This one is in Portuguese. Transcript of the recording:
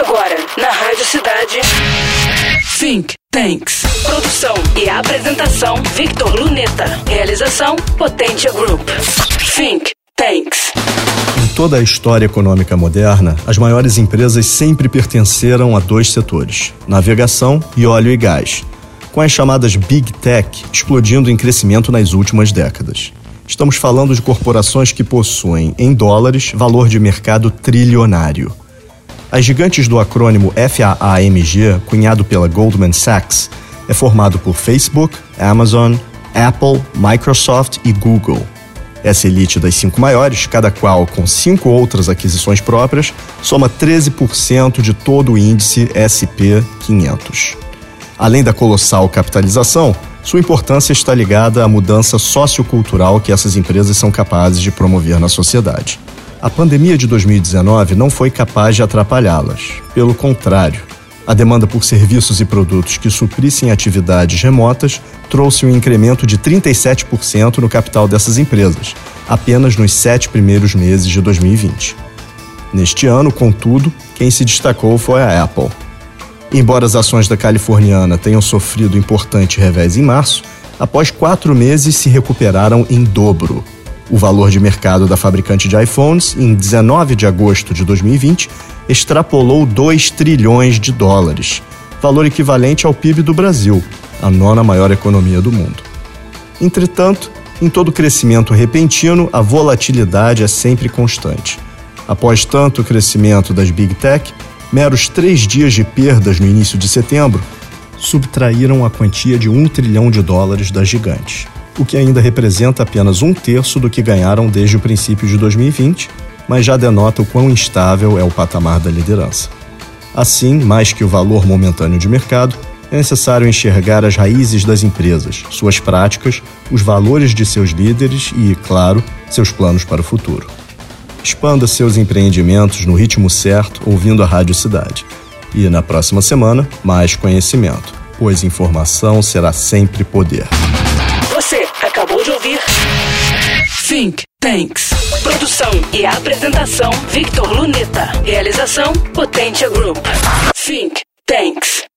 Agora, na Rádio Cidade. Think Tanks. Produção e apresentação: Victor Luneta. Realização: Potência Group. Think Tanks. Em toda a história econômica moderna, as maiores empresas sempre pertenceram a dois setores: navegação e óleo e gás, com as chamadas Big Tech explodindo em crescimento nas últimas décadas. Estamos falando de corporações que possuem, em dólares, valor de mercado trilionário. As gigantes do acrônimo FAAMG, cunhado pela Goldman Sachs, é formado por Facebook, Amazon, Apple, Microsoft e Google. Essa elite das cinco maiores, cada qual com cinco outras aquisições próprias, soma 13% de todo o índice SP 500. Além da colossal capitalização, sua importância está ligada à mudança sociocultural que essas empresas são capazes de promover na sociedade. A pandemia de 2019 não foi capaz de atrapalhá-las. Pelo contrário, a demanda por serviços e produtos que suprissem atividades remotas trouxe um incremento de 37% no capital dessas empresas, apenas nos sete primeiros meses de 2020. Neste ano, contudo, quem se destacou foi a Apple. Embora as ações da californiana tenham sofrido importante revés em março, após quatro meses se recuperaram em dobro. O valor de mercado da fabricante de iPhones, em 19 de agosto de 2020, extrapolou 2 trilhões de dólares, valor equivalente ao PIB do Brasil, a nona maior economia do mundo. Entretanto, em todo crescimento repentino, a volatilidade é sempre constante. Após tanto crescimento das Big Tech, meros três dias de perdas no início de setembro subtraíram a quantia de um trilhão de dólares das gigantes, o que ainda representa apenas um terço do que ganharam desde o princípio de 2020, mas já denota o quão instável é o patamar da liderança. Assim, mais que o valor momentâneo de mercado, é necessário enxergar as raízes das empresas, suas práticas, os valores de seus líderes e, claro, seus planos para o futuro. Expanda seus empreendimentos no ritmo certo ouvindo a Rádio Cidade. E na próxima semana, mais conhecimento, pois informação será sempre poder. Think Tanks. Produção e apresentação: Victor Luneta. Realização: Potência Group. Think Tanks.